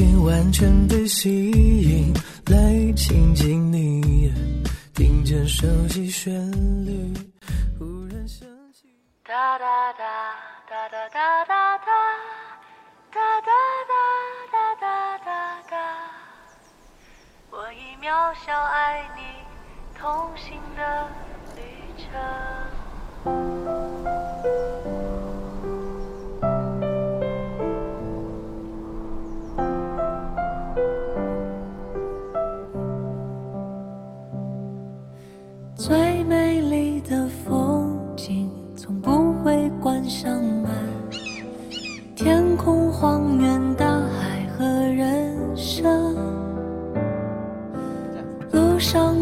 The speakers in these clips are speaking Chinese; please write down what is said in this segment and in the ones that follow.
我心完全被吸引，来亲近你，听见熟悉旋律，忽然想起。哒哒哒哒哒哒哒哒哒哒哒哒哒哒，我以渺小爱你同行的旅程。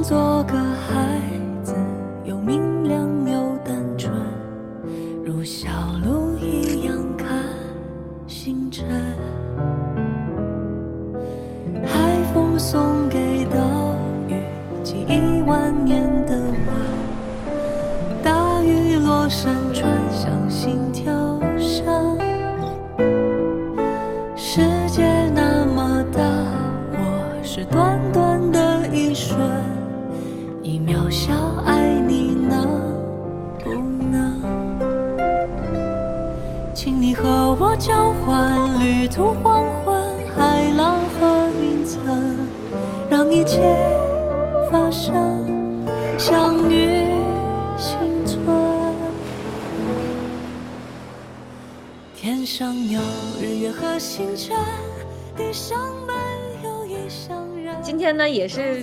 做个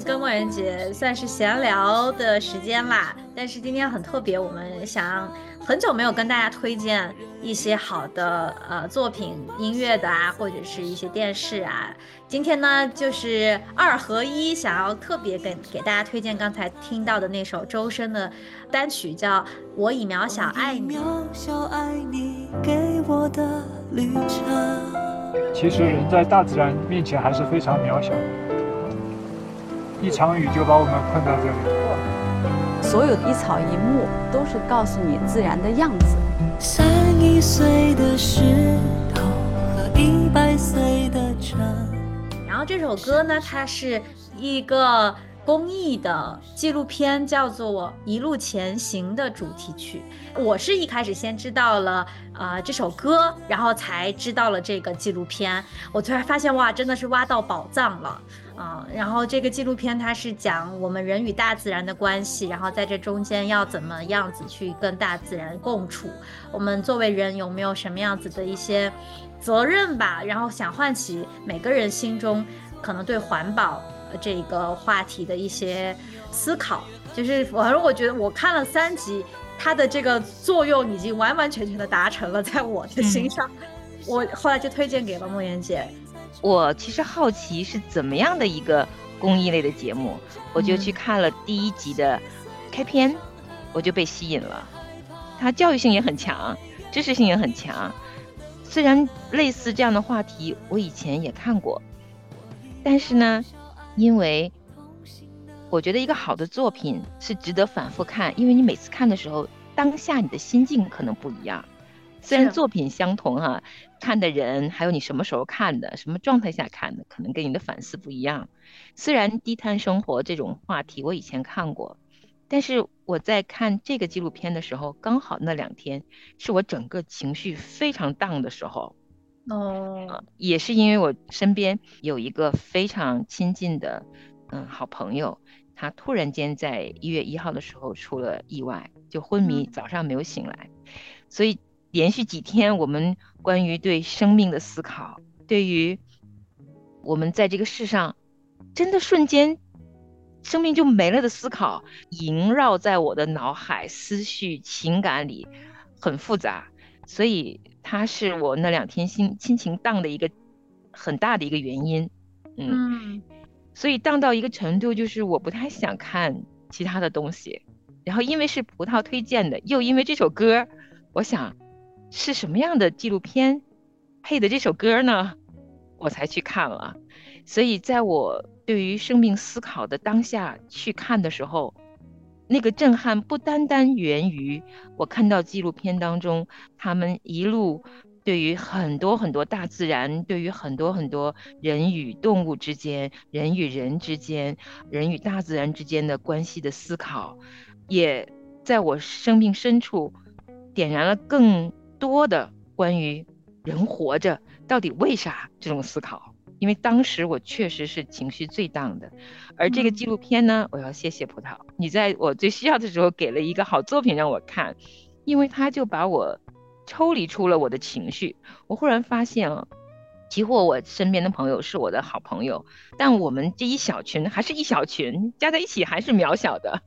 跟莫言姐算是闲聊的时间啦。但是今天很特别，我们想很久没有跟大家推荐一些好的呃作品、音乐的啊，或者是一些电视啊。今天呢，就是二合一，想要特别给给大家推荐刚才听到的那首周深的单曲，叫《我以渺小爱你》。渺小爱你给我的旅程。其实人在大自然面前还是非常渺小，一场雨就把我们困在这里。所有的一草一木都是告诉你自然的样子。三亿岁的石头和一百岁的城。然后这首歌呢，它是一个公益的纪录片，叫做《一路前行》的主题曲。我是一开始先知道了呃这首歌，然后才知道了这个纪录片。我突然发现哇，真的是挖到宝藏了啊！然后这个纪录片它是讲我们人与大自然的关系，然后在这中间要怎么样子去跟大自然共处。我们作为人有没有什么样子的一些责任吧？然后想唤起每个人心中可能对环保这个话题的一些思考。就是反正我觉得我看了三集，它的这个作用已经完完全全的达成了，在我的心上。我后来就推荐给了莫言姐。我其实好奇是怎么样的一个公益类的节目，我就去看了第一集的开篇，我就被吸引了。它教育性也很强，知识性也很强。虽然类似这样的话题我以前也看过，但是呢，因为我觉得一个好的作品是值得反复看，因为你每次看的时候，当下你的心境可能不一样。虽然作品相同哈、看的人还有你什么时候看的、什么状态下看的，可能跟你的反思不一样。虽然低碳生活这种话题我以前看过，但是我在看这个纪录片的时候，刚好那两天是我整个情绪非常 down 的时候。哦，也是因为我身边有一个非常亲近的嗯好朋友，他突然间在一月一号的时候出了意外，就昏迷，早上没有醒来，所以。连续几天，我们关于对生命的思考，对于我们在这个世上真的瞬间生命就没了的思考，萦绕在我的脑海、思绪、情感里，很复杂。所以，它是我那两天心心情荡的一个很大的一个原因。嗯，嗯所以荡到一个程度，就是我不太想看其他的东西。然后因为是葡萄推荐的，又因为这首歌，我想是什么样的纪录片配的这首歌呢？我才去看了。所以在我对于生命思考的当下去看的时候，那个震撼不单单源于我看到纪录片当中他们一路对于很多很多大自然，对于很多很多人与动物之间、人与人之间、人与大自然之间的关系的思考，也在我生命深处点燃了更多的关于人活着到底为啥这种思考。因为当时我确实是情绪最荡的，而这个纪录片呢，我要谢谢葡萄，你在我最需要的时候给了一个好作品让我看，因为他就把我抽离出了我的情绪。我忽然发现啊，几乎我身边的朋友是我的好朋友，但我们这一小群还是一小群，加在一起还是渺小的。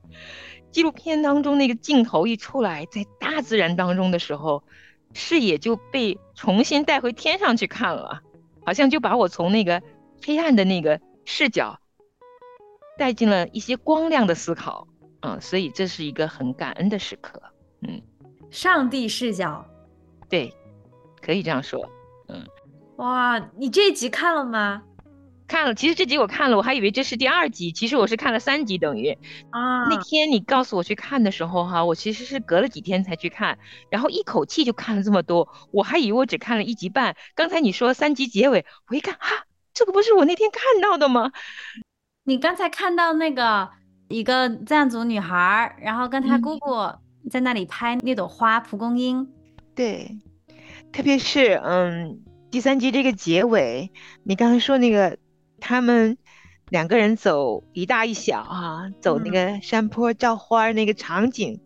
纪录片当中那个镜头一出来，在大自然当中的时候，视野就被重新带回天上去看了。好像就把我从那个黑暗的那个视角带进了一些光亮的思考，嗯，所以这是一个很感恩的时刻，嗯，上帝视角，对，可以这样说，嗯，哇，你这一集看了吗？看了，其实这集我看了，我还以为这是第二集，其实我是看了三集，等于啊，那天你告诉我去看的时候，哈，我其实是隔了几天才去看，然后一口气就看了这么多，我还以为我只看了一集半。刚才你说三集结尾，我一看，哈，这个不是我那天看到的吗？你刚才看到那个一个藏族女孩，然后跟她姑姑在那里拍那朵花蒲公英，对，特别是嗯，第三集这个结尾，你刚才说那个。他们两个人走一大一小啊，走那个山坡照花那个场景，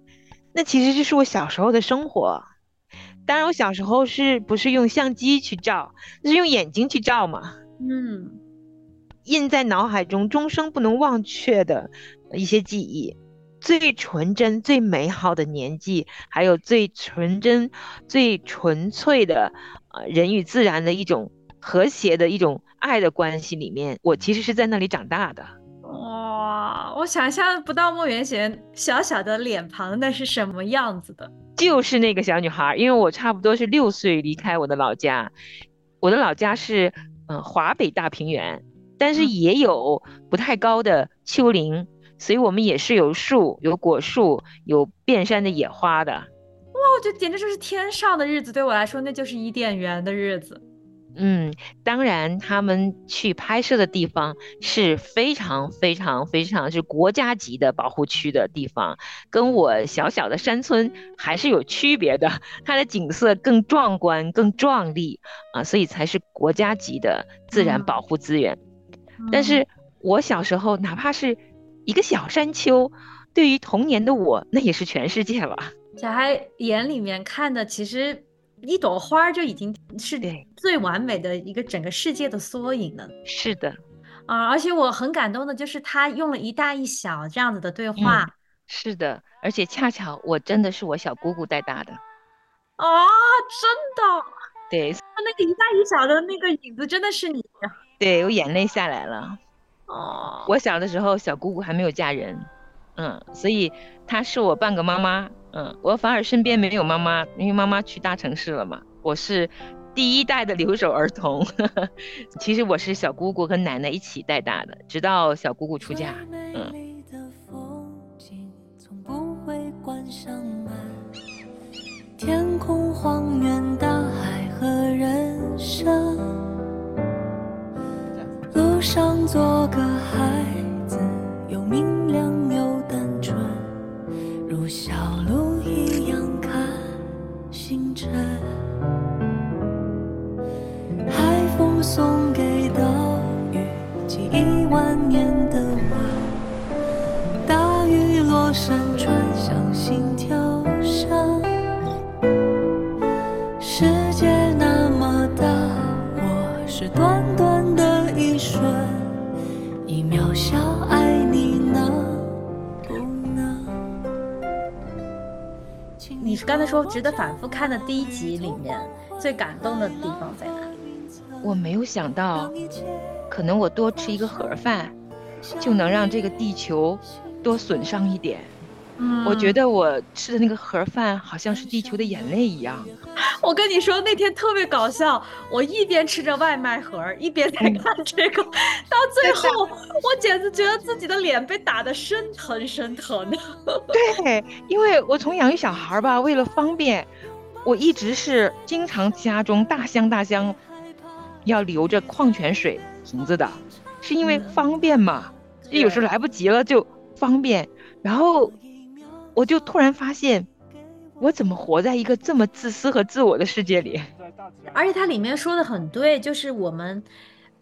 那其实就是我小时候的生活。当然，我小时候是不是用相机去照，那是用眼睛去照嘛？嗯，印在脑海中终生不能忘却的一些记忆，最纯真、最美好的年纪，还有最纯真、最纯粹的呃人与自然的一种。和谐的一种爱的关系里面，我其实是在那里长大的。哇，我想象不到莫元贤小小的脸庞那是什么样子的，就是那个小女孩。因为我差不多是六岁离开我的老家，我的老家是嗯华北大平原，但是也有不太高的丘陵，所以我们也是有树、有果树、有遍山的野花的。哇，我觉得简直就是天上的日子，对我来说那就是伊甸园的日子。嗯，当然，他们去拍摄的地方是非常非常非常是国家级的保护区的地方，跟我小小的山村还是有区别的。它的景色更壮观、更壮丽啊，所以才是国家级的自然保护资源。但是我小时候，哪怕是一个小山丘，对于童年的我，那也是全世界了。小孩眼里面看的，其实。一朵花就已经是最完美的一个整个世界的缩影了。是的，啊，而且我很感动的就是他用了一大一小这样子的对话。是的，而且恰巧我真的是我小姑姑带大的。啊，真的？对，那个一大一小的那个影子真的是你。对我眼泪下来了。哦，我小的时候小姑姑还没有嫁人，嗯，所以她是我半个妈妈。嗯，我反而身边没有妈妈，因为妈妈去大城市了嘛。我是第一代的留守儿童，其实我是小姑姑和奶奶一起带大的，直到小姑姑出嫁。嗯。天空荒原，大海和人生，路上做个孩子，又明亮又如小鹿一样看。星辰，海风送给岛屿几亿万年的吻，大雨落山川像心跳声。刚才说值得反复看的第一集里面最感动的地方在哪里？我没有想到，可能我多吃一个盒饭，就能让这个地球多损伤一点。嗯我觉得我吃的那个盒饭好像是地球的眼泪一样。我跟你说，那天特别搞笑，我一边吃着外卖盒，一边在嗯看这个，到最后我简直觉得自己的脸被打得生疼生疼的。对，因为我从养育小孩吧，为了方便，我一直是经常家中大箱大箱要留着矿泉水瓶子的，是因为方便嘛。这有时候来不及了就方便，然后我就突然发现，我怎么活在一个这么自私和自我的世界里？而且它里面说的很对，就是我们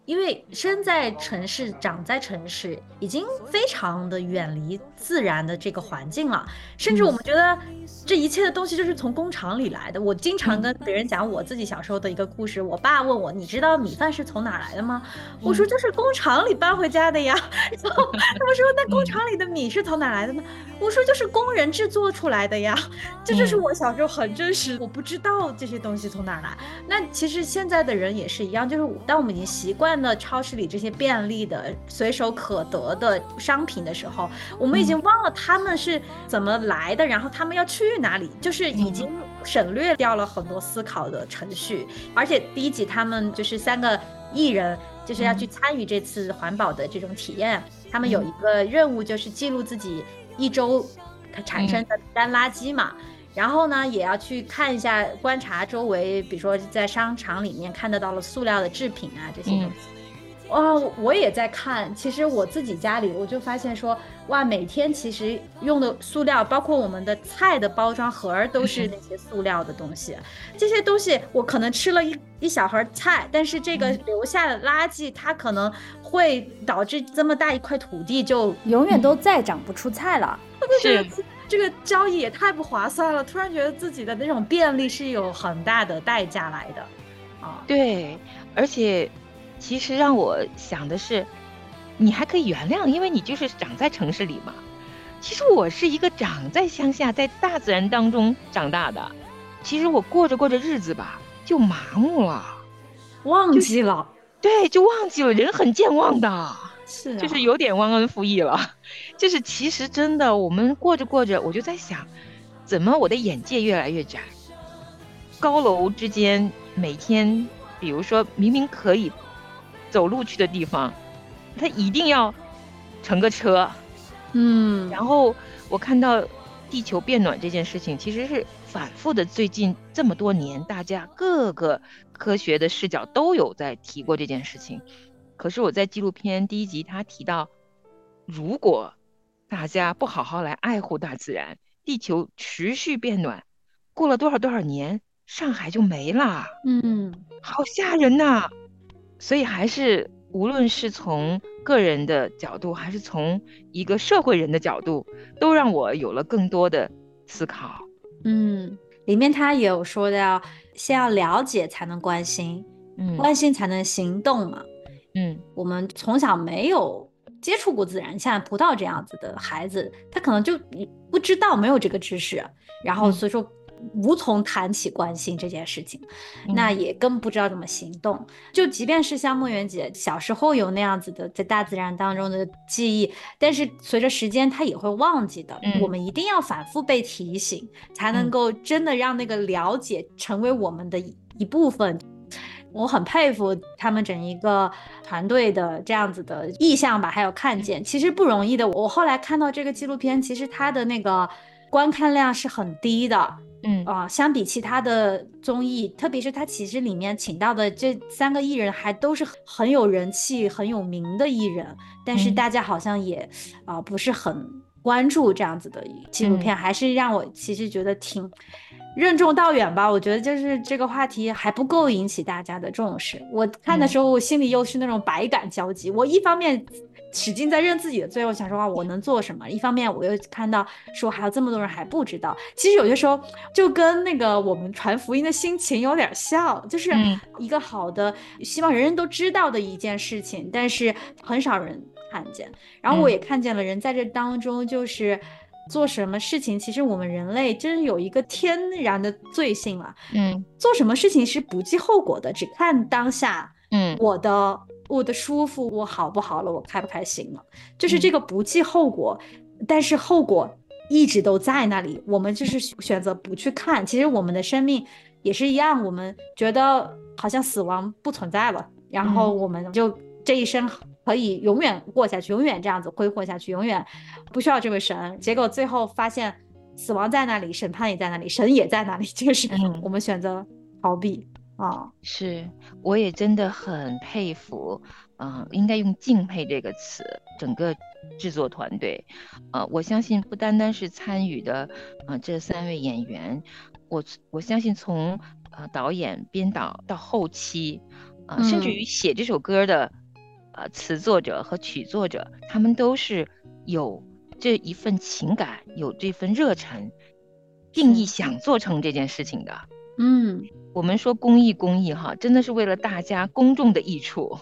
因为生在城市、长在城市，已经非常的远离自然的这个环境了，甚至我们觉得这一切的东西就是从工厂里来的。我经常跟别人讲我自己小时候的一个故事，我爸问我：“你知道米饭是从哪来的吗？”我说：“就是工厂里搬回家的呀。”然后他们说：“那工厂里的米是从哪来的呢？”我说：“就是工人制作出来的呀。”这就是我小时候很真实，我不知道这些东西从哪来。那其实现在的人也是一样，就是当我们已经习惯了超市里这些便利的、随手可得的商品的时候，我们已经忘了他们是怎么来的，然后他们要去哪里，就是已经省略掉了很多思考的程序。而且第一集他们就是三个艺人，就是要去参与这次环保的这种体验，他们有一个任务就是记录自己一周产生的单垃圾嘛。然后呢，也要去看一下、观察周围，比如说在商场里面看得到了塑料的制品啊这些东西。哦、我也在看。其实我自己家里，我就发现说，哇，每天其实用的塑料，包括我们的菜的包装盒儿，都是那些塑料的东西。这些东西我可能吃了一一小盒菜，但是这个留下的垃圾，它可能会导致这么大一块土地就永远都再长不出菜了。是这个交易也太不划算了，突然觉得自己的那种便利是有很大的代价来的，啊，对，而且其实让我想的是，你还可以原谅，因为你就是长在城市里嘛。其实我是一个长在乡下，在大自然当中长大的。其实我过着过着日子吧，就麻木了，忘记了，对，就忘记了，人很健忘的。是、啊，就是有点忘恩负义了。就是其实真的，我们过着过着，我就在想，怎么我的眼界越来越窄？高楼之间，每天，比如说明明可以走路去的地方，他一定要乘个车。嗯，然后我看到地球变暖这件事情，其实是反复的。最近这么多年，大家各个科学的视角都有在提过这件事情。可是我在纪录片第一集，他提到，如果大家不好好来爱护大自然，地球持续变暖，过了多少多少年，上海就没了。嗯，好吓人呐！所以还是无论是从个人的角度，还是从一个社会人的角度，都让我有了更多的思考。嗯，里面他也有说到，先要了解才能关心，嗯关心才能行动嘛。嗯我们从小没有接触过自然，像葡萄这样子的孩子，他可能就不知道没有这个知识，然后嗯所以说无从谈起关心这件事情，嗯那也更不知道怎么行动。就即便是像梦圆姐小时候有那样子的在大自然当中的记忆，但是随着时间她也会忘记的。嗯我们一定要反复被提醒，才能嗯够真的让那个了解成为我们的一一部分。我很佩服他们整一个团队的这样子的意向吧，还有看见，其实不容易的。我后来看到这个纪录片，其实它的那个观看量是很低的嗯啊、相比其他的综艺，特别是它其实里面请到的这三个艺人，还都是很有人气、很有名的艺人，但是嗯大家好像也啊、不是很关注这样子的纪录片，还是让我其实觉得挺。任重道远吧，我觉得就是这个话题还不够引起大家的重视。我看的时候，我心里又是那种百感交集。我一方面使劲在认自己的罪，我想说哇，我能做什么？一方面我又看到说还有这么多人还不知道。其实有些时候就跟那个我们传福音的心情有点像，就是嗯一个好的，希望人人都知道的一件事情，但是很少人看见。然后我嗯也看见了人在这当中就是。做什么事情，其实我们人类真是有一个天然的罪性了。嗯做什么事情是不计后果的，只看当下嗯我的我的舒服，我好不好了，我开不开心了，就是这个不计后果，但是后果一直都在那里，我们就是选择不去看。其实我们的生命也是一样，我们觉得好像死亡不存在了，然后我们就这一生可以永远过下去，永远这样子挥霍下去，永远不需要这位神。结果最后发现死亡在那里，审判也在那里，神也在那里，就是我们选择逃避。啊，是，我也真的很佩服，嗯，应该用敬佩这个词，整个制作团队，呃，我相信不单单是参与的，呃，这三位演员，我我相信从呃导演、编导到后期，呃，甚至于写这首歌的，呃，词作者和曲作者，他们都是有这一份情感，有这份热忱，定义。想做成这件事情的。嗯，我们说公益，公益哈，真的是为了大家公众的益处，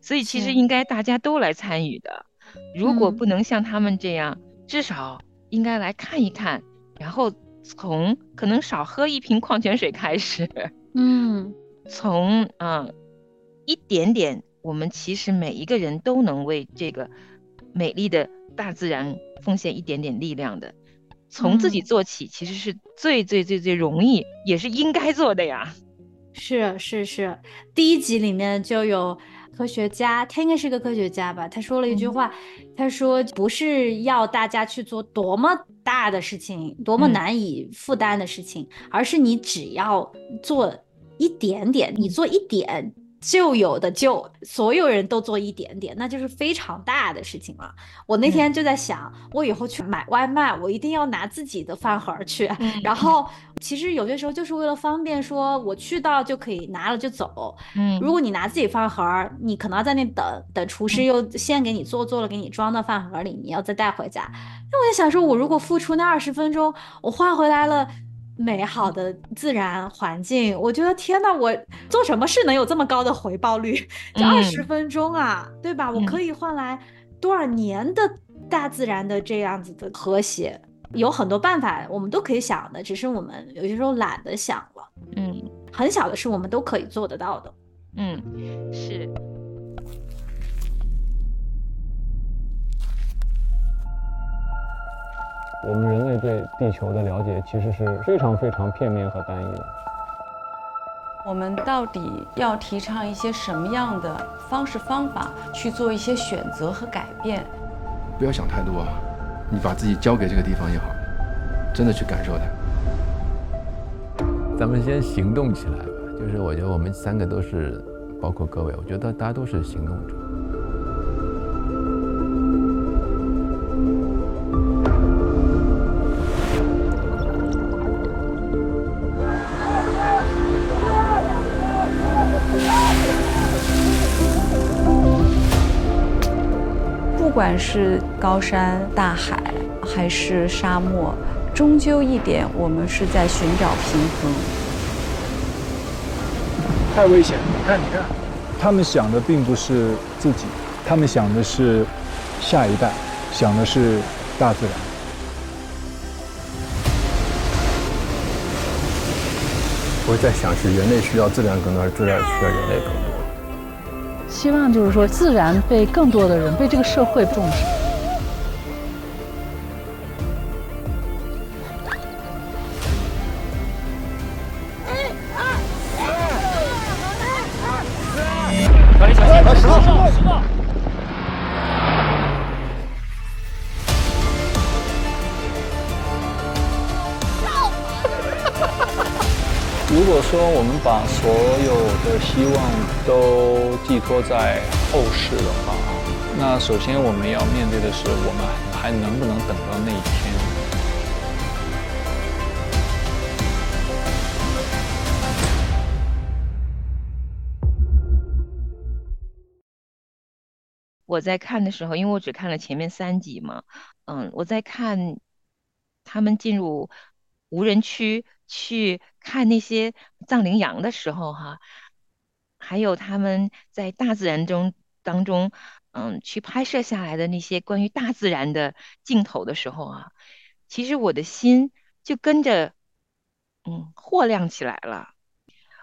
所以其实应该大家都来参与的。如果不能像他们这样，至少应该来看一看，然后从可能少喝一瓶矿泉水开始，嗯，从啊一点点，我们其实每一个人都能为这个美丽的大自然奉献一点点力量的。从自己做起，其实是最最最最容易，也是应该做的呀。是是是，第一集里面就有科学家，他应该是个科学家吧？他说了一句话，他说不是要大家去做多么大的事情，多么难以负担的事情，而是你只要做一点点，你做一点。就有的就所有人都做一点点，那就是非常大的事情了。我那天就在想，我以后去买外卖，我一定要拿自己的饭盒去。然后其实有些时候就是为了方便，说我去到就可以拿了就走。嗯，如果你拿自己饭盒，你可能要在那等等厨师又先给你做做了，给你装到饭盒里，你要再带回家。那我就想说，我如果付出那二十分钟，我换回来了。美好的自然环境，我觉得天呐，我做什么事能有这么高的回报率？这二十分钟啊，对吧？我可以换来多少年的大自然的这样子的和谐？有很多办法，我们都可以想的，只是我们有些时候懒得想了。嗯，很小的事，我们都可以做得到的。嗯，是。我们人类对地球的了解其实是非常非常片面和单一的。我们到底要提倡一些什么样的方式方法去做一些选择和改变？不要想太多，你把自己交给这个地方也好，真的去感受它。咱们先行动起来吧。就是我觉得我们三个都是，包括各位，我觉得大家都是行动者。管是高山、大海，还是沙漠，终究一点，我们是在寻找平衡。太危险！你看，你看，他们想的并不是自己，他们想的是下一代，想的是大自然。我在想，是人类需要自然更多，还是自然需要人类更多？希望就是说，自然被更多的人、被这个社会重视。所有的希望都寄托在后世的话，那首先我们要面对的是，我们还能不能等到那一天？我在看的时候，因为我只看了前面三集嘛，嗯，我在看他们进入无人区。去看那些藏羚羊的时候，哈，还有他们在大自然中当中，嗯，去拍摄下来的那些关于大自然的镜头的时候啊，其实我的心就跟着，嗯，豁亮起来了。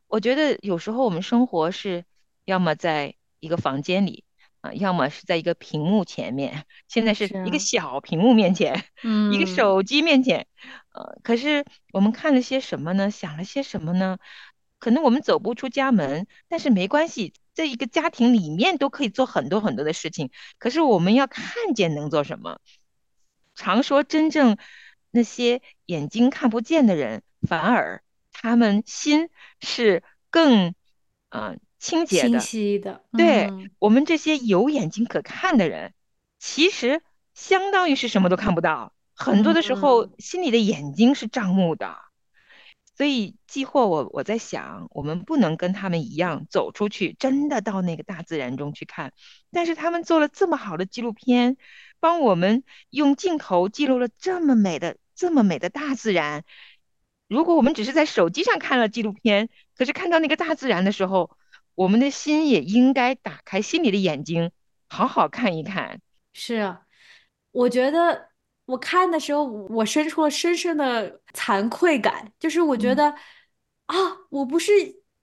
我觉得有时候我们生活是要么在一个房间里啊，要么是在一个屏幕前面，现在是一个小屏幕面前，一个嗯手机面前，呃，可是我们看了些什么呢？想了些什么呢？可能我们走不出家门，但是没关系，在一个家庭里面都可以做很多很多的事情。可是我们要看见能做什么。常说真正那些眼睛看不见的人，反而他们心是更呃清洁的、清晰的，对、嗯我们这些有眼睛可看的人，其实相当于是什么都看不到。很多的时候，心里的眼睛是障目的。所以，既或我我在想，我们不能跟他们一样走出去，真的到那个大自然中去看。但是他们做了这么好的纪录片，帮我们用镜头记录了这么美的、这么美的大自然。如果我们只是在手机上看了纪录片，可是看到那个大自然的时候，我们的心也应该打开心里的眼睛，好好看一看。是啊，我觉得我看的时候，我生出了深深的惭愧感，就是我觉得、啊，我不是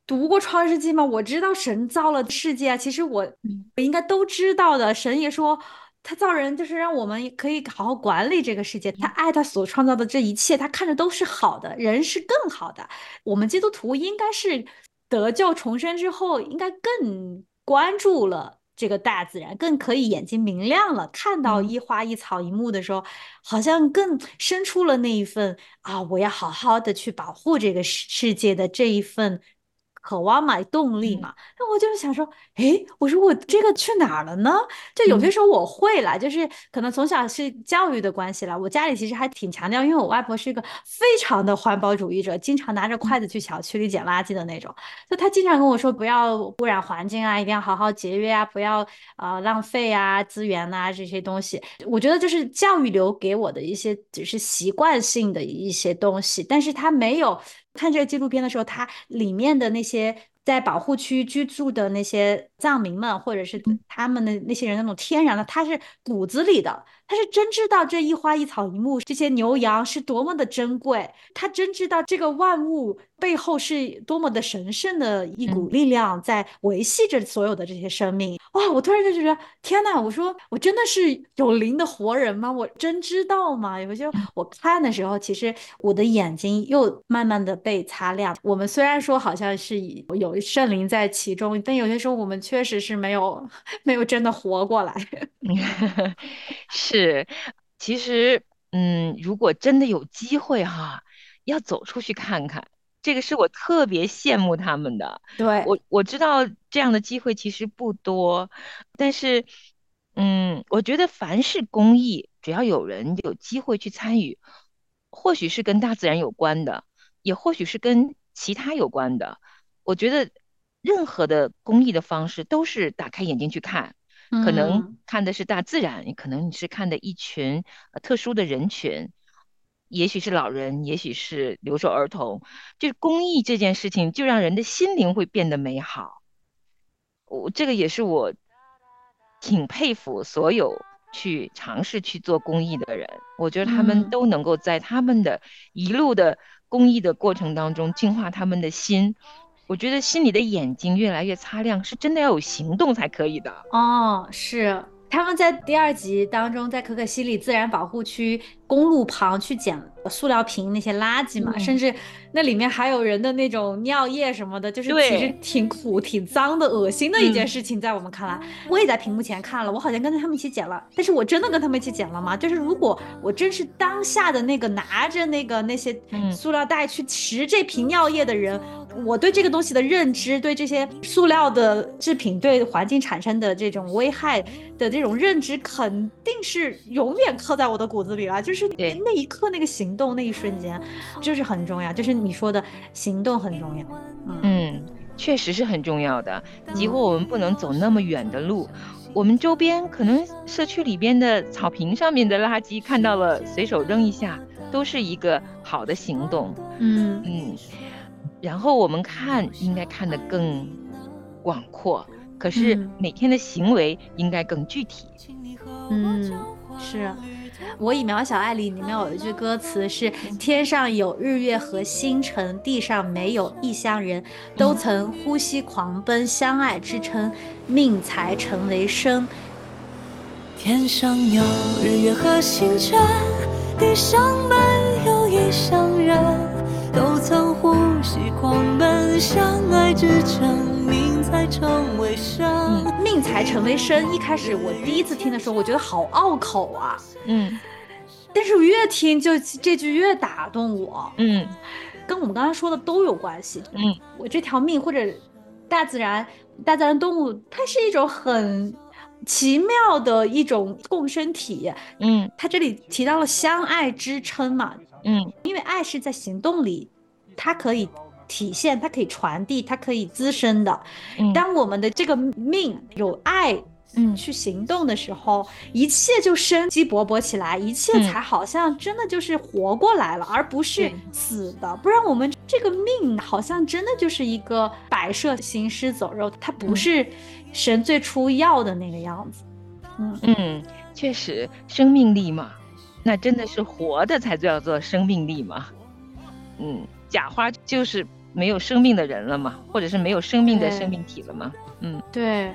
读过《创世纪》吗？我知道神造了世界啊，其实我我应该都知道的。神也说。他造人就是让我们可以好好管理这个世界，他爱他所创造的这一切，他看着都是好的，人是更好的。我们基督徒应该是得救重生之后，应该更关注了这个大自然，更可以眼睛明亮了，看到一花一草一木的时候，好像更生出了那一份啊，我要好好的去保护这个世世界的这一份。渴望嘛，动力嘛，那我就是想说，诶，我说我这个去哪儿了呢？就有些时候我会啦，就是可能从小是教育的关系啦，我家里其实还挺强调，因为我外婆是一个非常的环保主义者，经常拿着筷子去小区里捡垃圾的那种，就她经常跟我说不要污染环境啊，一定要好好节约啊，不要呃浪费啊资源啊、这些东西。我觉得就是教育留给我的一些只是习惯性的一些东西，但是她没有。看这个纪录片的时候，它里面的那些在保护区居住的那些藏民们，或者是他们的那些人那种天然的，他是骨子里的，他是真知道这一花一草一木，这些牛羊是多么的珍贵，他真知道这个万物背后是多么的神圣的一股力量在维系着所有的这些生命。哇！我突然就觉得，天呐！我说我真的是有灵的活人吗？我真知道吗？有些我看的时候，其实我的眼睛又慢慢的被擦亮。我们虽然说好像是有圣灵在其中，但有些时候我们确实是没有 没有真的活过来。是，其实，嗯，如果真的有机会哈，要走出去看看。这个是我特别羡慕他们的。对，我我知道这样的机会其实不多，但是，嗯，我觉得凡是公益，只要有人有机会去参与，或许是跟大自然有关的，也或许是跟其他有关的。我觉得任何的公益的方式都是打开眼睛去看，可能嗯看的是大自然，可能你是看的一群呃特殊的人群。也许是老人，也许是留守儿童，就是公益这件事情，就让人的心灵会变得美好。我这个也是我挺佩服所有去尝试去做公益的人。我觉得他们嗯都能够在他们的一路的公益的过程当中净化他们的心。我觉得心里的眼睛越来越擦亮，是真的要有行动才可以的。哦，是。他们在第二集当中，在可可西里自然保护区公路旁去捡塑料瓶那些垃圾嘛，嗯。甚至那里面还有人的那种尿液什么的，就是其实挺苦、挺脏的、恶心的一件嗯。事情，在我们看来，我也在屏幕前看了，我好像跟着他们一起捡了，但是我真的跟他们一起捡了吗？就是如果我真是当下的那个拿着那个那些嗯。塑料袋去拾这瓶尿液的人，我对这个东西的认知，对这些塑料的制品对环境产生的这种危害的这种认知，肯定是永远刻在我的骨子里了。就是那一刻那个行动那一瞬间，就是很重要，就是你说的行动很重要。嗯，确实是很重要的。几乎我们不能走那么远的路，我们周边可能社区里边的草坪上面的垃圾看到了，随手扔一下，都是一个好的行动。嗯嗯，然后我们看应该看得更广阔，可是嗯每天的行为应该更具体。嗯，是。我以渺小爱里里面有一句歌词是：天上有日月和星辰，地上没有异乡人，都曾呼吸狂奔，相爱支撑，命才成为生。天上有日月和星辰，地上没有异乡人，都曾呼吸狂奔，相爱支撑，命才成为生。命才成为生。一开始我第一次听的时候，我觉得好拗口啊。嗯，但是我越听就这句越打动我。嗯，跟我们刚刚说的都有关系。嗯，我这条命或者大自然、大自然动物，它是一种很奇妙的一种共生体。嗯，它这里提到了相爱支撑嘛。嗯，因为爱是在行动里，它可以。体现它可以传递，它可以滋生的。当我们的这个命有爱，嗯，去行动的时候，一切就生机勃勃起来，一切才好像真的就是活过来了，而不是死的。不然我们这个命好像真的就是一个摆设，行尸走肉，它不是神最初要的那个样子。嗯嗯，确实，生命力嘛，那真的是活的才叫做生命力嘛。嗯，假花就是。没有生命的人了嘛，或者是没有生命的生命体了嘛？嗯，对。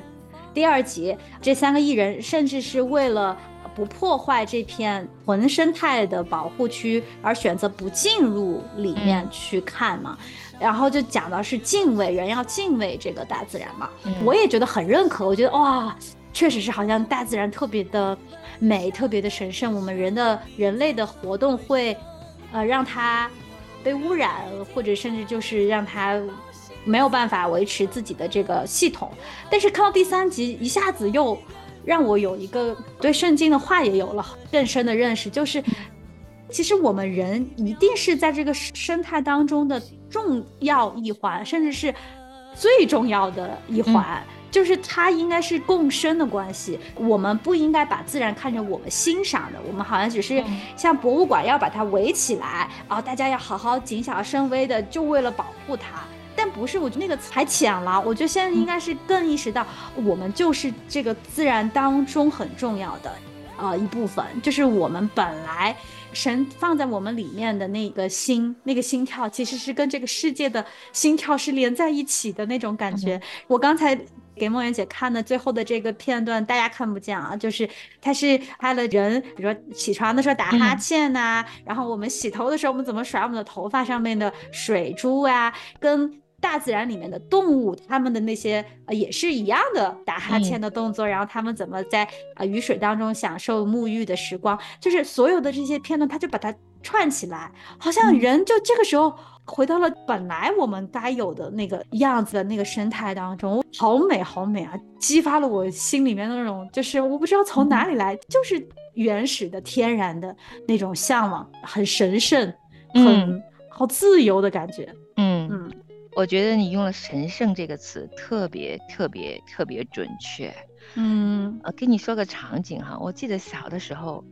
第二集，这三个艺人甚至是为了不破坏这片纯生态的保护区，而选择不进入里面去看嘛。然后就讲到是敬畏，人要敬畏这个大自然嘛。我也觉得很认可，我觉得哇，确实是好像大自然特别的美，特别的神圣。我们人的人类的活动会，呃，让它。被污染，或者甚至就是让它没有办法维持自己的这个系统。但是看到第三集，一下子又让我有一个对圣经的话也有了更深的认识，就是其实我们人一定是在这个生态当中的重要一环，甚至是最重要的一环。就是它应该是共生的关系，我们不应该把自然看成我们欣赏的，我们好像只是像博物馆要把它围起来，然后大家要好好谨小慎微的，就为了保护它。但不是，我觉得那个还浅了。我觉得现在应该是更意识到，我们就是这个自然当中很重要的呃一部分，就是我们本来神放在我们里面的那个心，那个心跳其实是跟这个世界的心跳是连在一起的那种感觉。我刚才。给梦圆姐看的最后的这个片段，大家看不见啊，就是他是拍了人，比如说起床的时候打哈欠呐，然后我们洗头的时候，我们怎么甩我们的头发上面的水珠啊，跟大自然里面的动物，它们的那些呃也是一样的打哈欠的动作，然后他们怎么在啊雨水当中享受沐浴的时光，就是所有的这些片段，他就把它串起来，好像人就这个时候。回到了本来我们该有的那个样子的那个生态当中，好美好美啊！激发了我心里面的那种，就是我不知道从哪里来，就是原始的天然的那种向往，很神圣，很好自由的感觉。嗯嗯，我觉得你用了“神圣”这个词，特别特别特别准确。嗯，呃，跟你说个场景哈，我记得小的时候。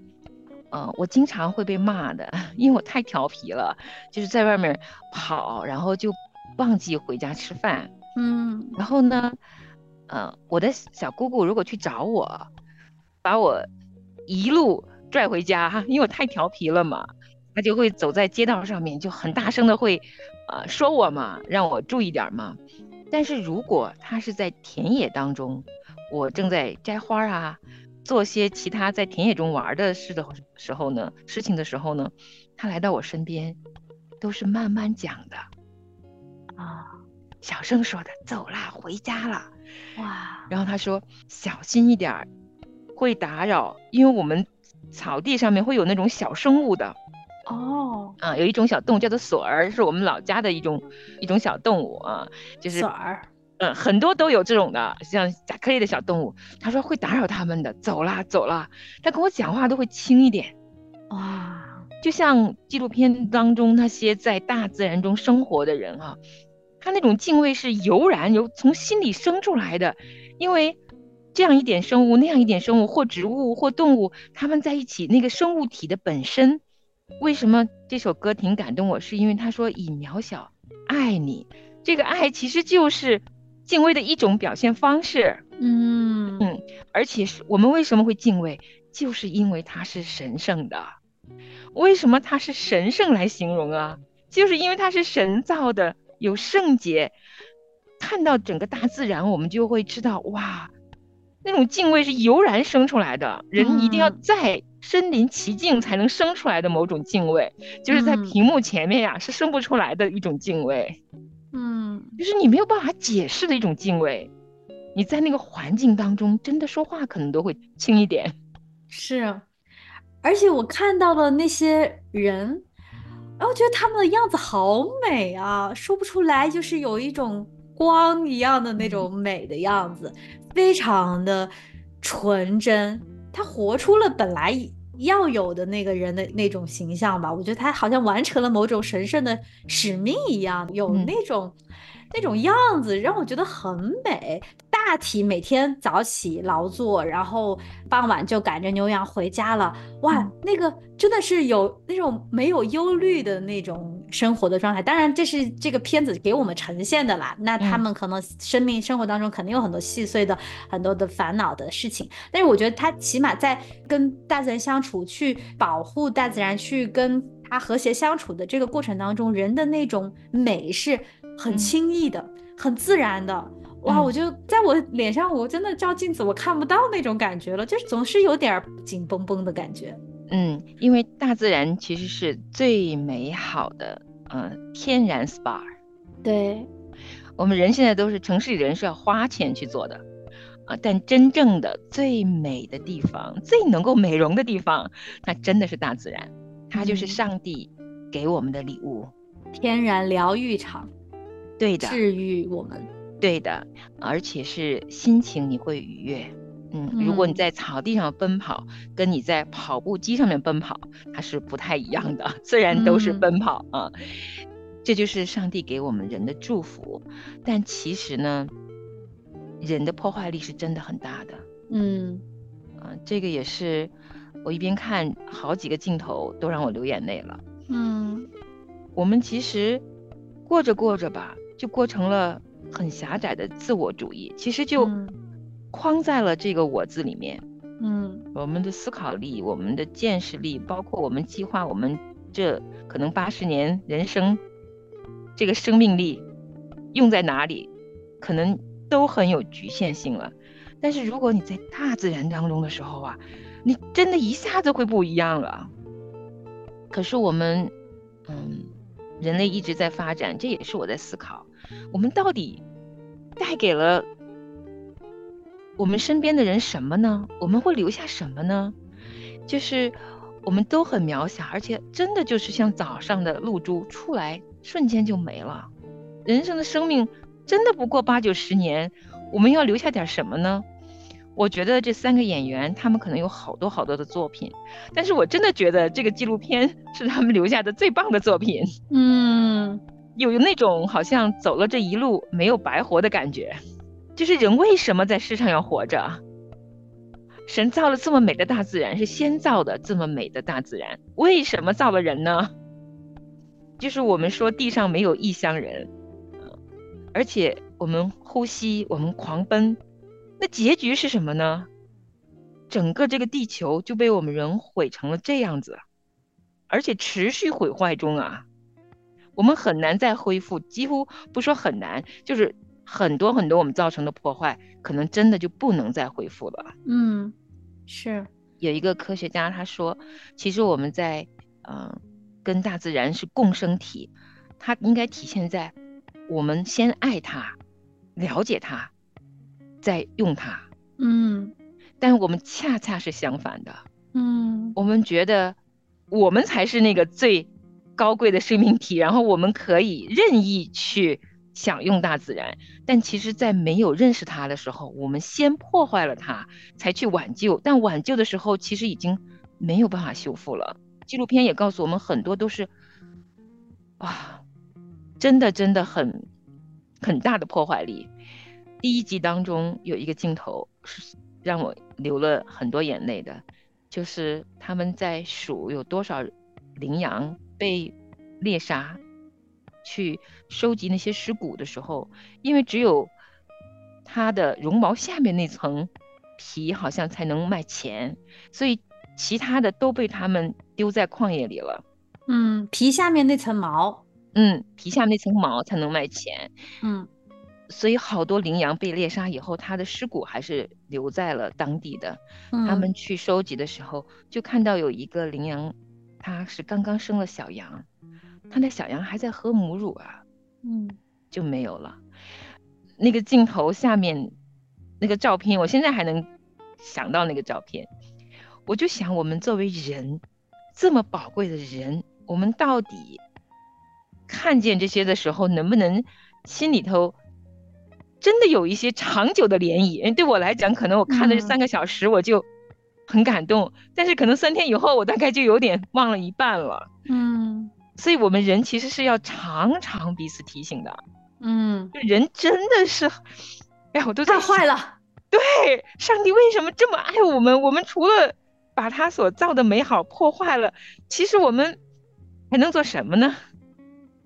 嗯，我经常会被骂的，因为我太调皮了，就是在外面跑，然后就忘记回家吃饭。嗯，然后呢，呃，我的小姑姑如果去找我，把我一路拽回家哈，因为我太调皮了嘛，她就会走在街道上面，就很大声的会，呃，说我嘛，让我注意点嘛。但是如果她是在田野当中，我正在摘花啊。做些其他在田野中玩的事的时候呢，事情的时候呢，他来到我身边，都是慢慢讲的，啊，小声说的，走啦，回家啦，哇，然后他说小心一点，会打扰，因为我们草地上面会有那种小生物的，哦，啊，有一种小动物叫做锁儿，是我们老家的一种一种小动物啊，就是。嗯，很多都有这种的，像甲壳类的小动物。他说会打扰他们的，走啦走啦。他跟我讲话都会轻一点，哇，就像纪录片当中那些在大自然中生活的人啊，他那种敬畏是油然由从心里生出来的。因为这样一点生物，那样一点生物，或植物或动物，他们在一起，那个生物体的本身，为什么这首歌挺感动我？是因为他说以渺小爱你，这个爱其实就是。敬畏的一种表现方式，嗯嗯，而且是我们为什么会敬畏？就是因为它是神圣的。为什么它是神圣来形容啊？就是因为它是神造的，有圣洁。看到整个大自然，我们就会知道，哇，那种敬畏是油然生出来的。人一定要在身临其境才能生出来的某种敬畏，就是在屏幕前面呀是生不出来的一种敬畏。就是你没有办法解释的一种敬畏。你在那个环境当中，真的说话可能都会轻一点。是，而且我看到了那些人，哎，我觉得他们的样子好美啊，说不出来，就是有一种光一样的那种美的样子，非常的纯真。他活出了本来要有的那个人的那种形象吧。我觉得他好像完成了某种神圣的使命一样，有那种。那种样子让我觉得很美。大体每天早起劳作，然后傍晚就赶着牛羊回家了。哇，那个真的是有那种没有忧虑的那种生活的状态。当然，这是这个片子给我们呈现的啦。那他们可能生命生活当中肯定有很多细碎的、很多的烦恼的事情。但是我觉得他起码在跟大自然相处，去保护大自然，去跟他和谐相处的这个过程当中，人的那种美是。很轻易的，很自然的，哇！我就在我脸上，我真的照镜子，我看不到那种感觉了，就是总是有点紧绷绷的感觉。嗯，因为大自然其实是最美好的，嗯，天然 SPA。对，我们人现在都是城市里人是要花钱去做的，啊，但真正的最美的地方，最能够美容的地方，那真的是大自然，它就是上帝给我们的礼物，天然疗愈场。对的，治愈我们，对的，而且是心情你会愉悦。嗯，如果你在草地上奔跑，跟你在跑步机上面奔跑，它是不太一样的。虽然都是奔跑啊，这就是上帝给我们人的祝福。但其实呢，人的破坏力是真的很大的。嗯，啊，这个也是我一边看好几个镜头都让我流眼泪了。嗯，我们其实过着过着吧。就过成了很狭窄的自我主义，其实就框在了这个“我”字里面。嗯，我们的思考力、我们的见识力，包括我们计划我们这可能八十年人生这个生命力用在哪里，可能都很有局限性了。但是如果你在大自然当中的时候啊，你真的一下子会不一样了。可是我们，嗯，人类一直在发展，这也是我在思考。我们到底带给了我们身边的人什么呢？我们会留下什么呢？就是我们都很渺小，而且真的就是像早上的露珠出来，瞬间就没了。人生的生命真的不过八九十年，我们要留下点什么呢？我觉得这三个演员他们可能有好多好多的作品，但是我真的觉得这个纪录片是他们留下的最棒的作品。嗯。有那种好像走了这一路没有白活的感觉，就是人为什么在世上要活着？神造了这么美的大自然，是先造的这么美的大自然，为什么造了人呢？就是我们说地上没有异乡人，而且我们呼吸，我们狂奔，那结局是什么呢？整个这个地球就被我们人毁成了这样子，而且持续毁坏中啊。我们很难再恢复，几乎不说很难，就是很多很多我们造成的破坏，可能真的就不能再恢复了。嗯，是有一个科学家他说，其实我们在嗯跟大自然是共生体，它应该体现在我们先爱它，了解它，再用它。嗯，但我们恰恰是相反的。嗯，我们觉得我们才是那个最。高贵的生命体，然后我们可以任意去享用大自然，但其实，在没有认识它的时候，我们先破坏了它，才去挽救。但挽救的时候，其实已经没有办法修复了。纪录片也告诉我们，很多都是，哇，真的真的很很大的破坏力。第一集当中有一个镜头是让我流了很多眼泪的，就是他们在数有多少羚羊。被猎杀，去收集那些尸骨的时候，因为只有它的绒毛下面那层皮好像才能卖钱，所以其他的都被他们丢在旷野里了。嗯，皮下面那层毛，嗯，皮下面那层毛才能卖钱。嗯，所以好多羚羊被猎杀以后，它的尸骨还是留在了当地的。他们去收集的时候，就看到有一个羚羊，它是刚刚生了小羊，他的小羊还在喝母乳啊。嗯，就没有了。那个镜头下面那个照片，我现在还能想到那个照片。我就想，我们作为人，这么宝贵的人，我们到底看见这些的时候，能不能心里头真的有一些长久的涟漪？对我来讲，可能我看了这三个小时，我就很感动，但是可能三天以后，我大概就有点忘了一半了。嗯，所以我们人其实是要常常彼此提醒的。嗯，人真的是，哎呀，我都太坏了。对，上帝为什么这么爱我们？我们除了把他所造的美好破坏了，其实我们还能做什么呢？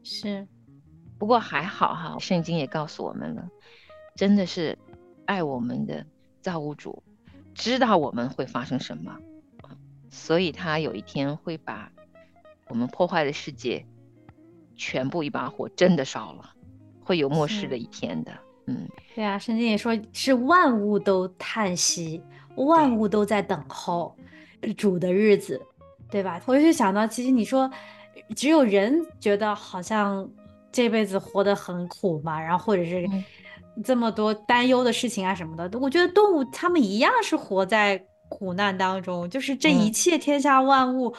是，不过还好哈，圣经也告诉我们了，真的是爱我们的造物主，知道我们会发生什么，所以他有一天会把我们破坏的世界全部一把火真的烧了。会有末世的一天的，嗯，对啊，圣经也说是万物都叹息，万物都在等候主的日子，对吧？我就想到，其实你说只有人觉得好像这辈子活得很苦嘛，然后或者是这么多担忧的事情啊什么的，我觉得动物它们一样是活在苦难当中，就是这一切天下万物，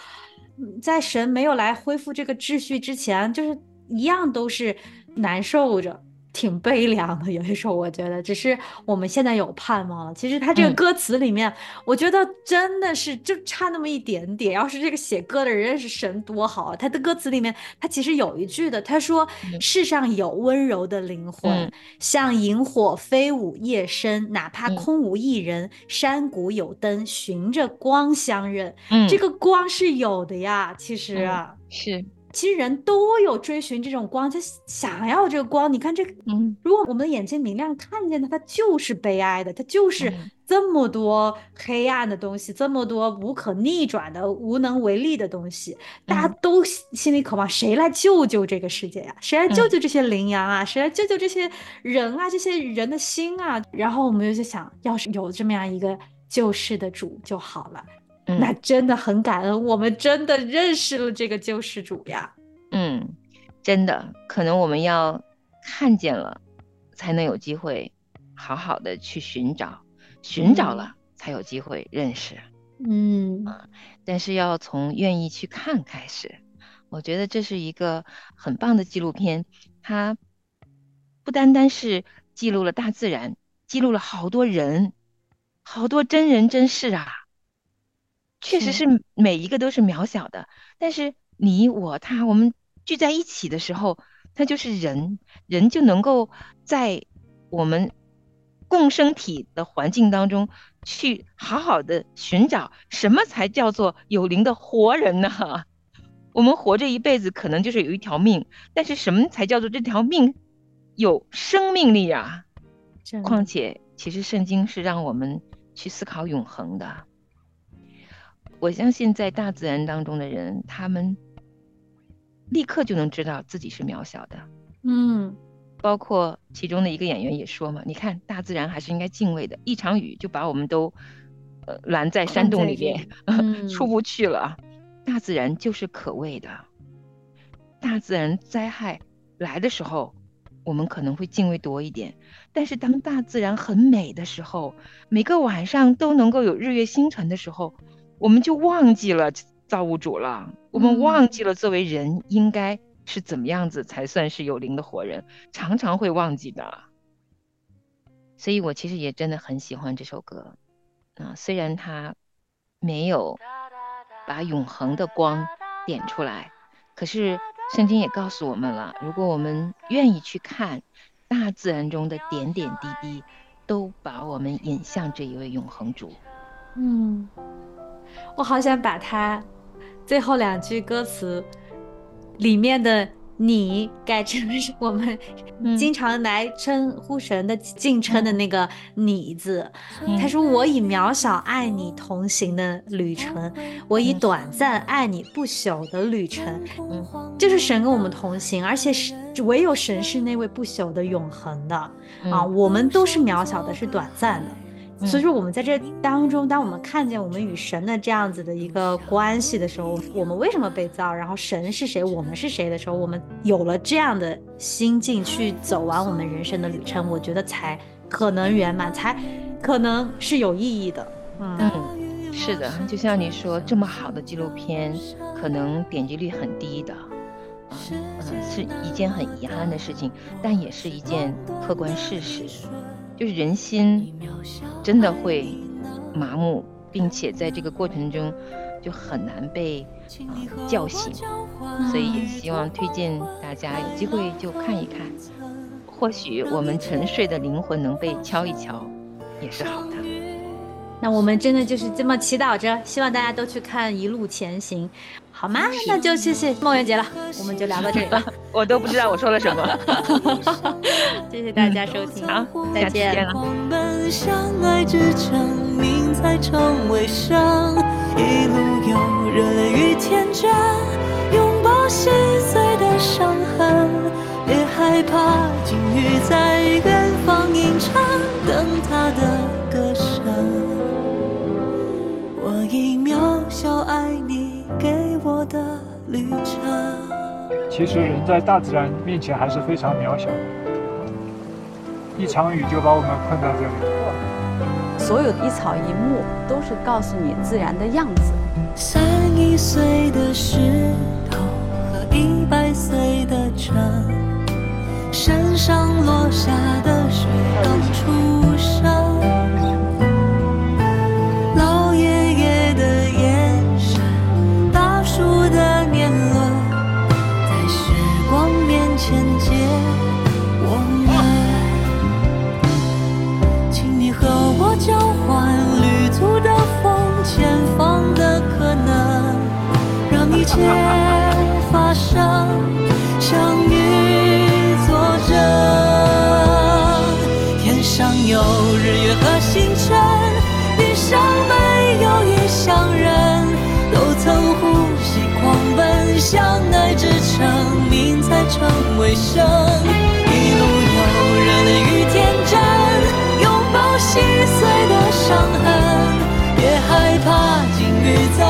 在神没有来恢复这个秩序之前，就是一样都是。难受着，挺悲凉的。有些时候，我觉得，只是我们现在有盼望了。其实他这个歌词里面，我觉得真的是就差那么一点点。要是这个写歌的人是神，多好啊！他的歌词里面，他其实有一句的，他说：“世上有温柔的灵魂，像萤火飞舞夜深，哪怕空无一人，山谷有灯，循着光相认。”嗯，这个光是有的呀，其实啊，是。其实人都有追寻这种光，他想要这个光。你看这个，嗯，如果我们的眼睛明亮，看见的，它就是悲哀的，它就是这么多黑暗的东西，这么多无可逆转的、无能为力的东西。大家都心里渴望谁来救救这个世界呀？谁来救救这些羚羊啊？谁来救救这些人啊？这些人的心啊？然后我们就想，要是有这么样一个救世的主就好了。那真的很感恩，我们真的认识了这个救世主呀。嗯，真的，可能我们要看见了，才能有机会好好的去寻找，寻找了才有机会认识。嗯，但是要从愿意去看开始。我觉得这是一个很棒的纪录片，它不单单是记录了大自然，记录了好多人，好多真人真事啊。确实是每一个都是渺小的，但是你我他，我们聚在一起的时候，他就是人，人就能够在我们共生体的环境当中去好好的寻找什么才叫做有灵的活人呢？我们活着一辈子可能就是有一条命，但是什么才叫做这条命有生命力啊？况且，其实圣经是让我们去思考永恒的。我相信，在大自然当中的人，他们立刻就能知道自己是渺小的。嗯，包括其中的一个演员也说嘛：“你看，大自然还是应该敬畏的。一场雨就把我们都呃拦在山洞里面，出不去了。大自然就是可畏的。大自然灾害来的时候，我们可能会敬畏多一点。但是当大自然很美的时候，每个晚上都能够有日月星辰的时候。”我们就忘记了造物主了，我们忘记了作为人应该是怎么样子才算是有灵的活人，常常会忘记的。所以我其实也真的很喜欢这首歌，啊，虽然它没有把永恒的光点出来，可是圣经也告诉我们了，如果我们愿意去看，大自然中的点点滴滴，都把我们引向这一位永恒主。嗯。我好想把它最后两句歌词里面的你改成是我们经常来称呼神的敬称的那个“你”字。他说：“我以渺小爱你同行的旅程，我以短暂爱你不朽的旅程。”嗯，就是神跟我们同行，而且是唯有神是那位不朽的、永恒的啊！我们都是渺小的，是短暂的。所以说，我们在这当中，当我们看见我们与神的这样子的一个关系的时候，我们为什么被造？然后神是谁？我们是谁的时候，我们有了这样的心境去走完我们人生的旅程，我觉得才可能圆满，才可能是有意义的。嗯，是的，就像你说，这么好的纪录片，可能点击率很低的，嗯嗯，是一件很遗憾的事情，但也是一件客观事实。就是人心真的会麻木，并且在这个过程中就很难被啊叫醒，所以也希望推荐大家有机会就看一看，或许我们沉睡的灵魂能被敲一敲，也是好的。那我们真的就是这么祈祷着，希望大家都去看《一路前行》，好吗？那就谢谢梦圆姐了，我们就聊到这里了。我都不知道我说了什么，谢谢大家收听，好，再见了。一路有热泪与天真，拥抱细碎的伤痕，别害怕境遇在其实人在大自然面前还是非常渺小的，一场雨就把我们困在这里。所有一草一木都是告诉你自然的样子。三亿岁的石头和一百岁的城，身上落下的水刚出生。发生，相遇作证。天上有日月和星辰，地上没有异乡人，都曾呼吸狂奔，相爱支撑，命才成为生。一路有热泪与天真，拥抱细碎的伤痕，别害怕境遇在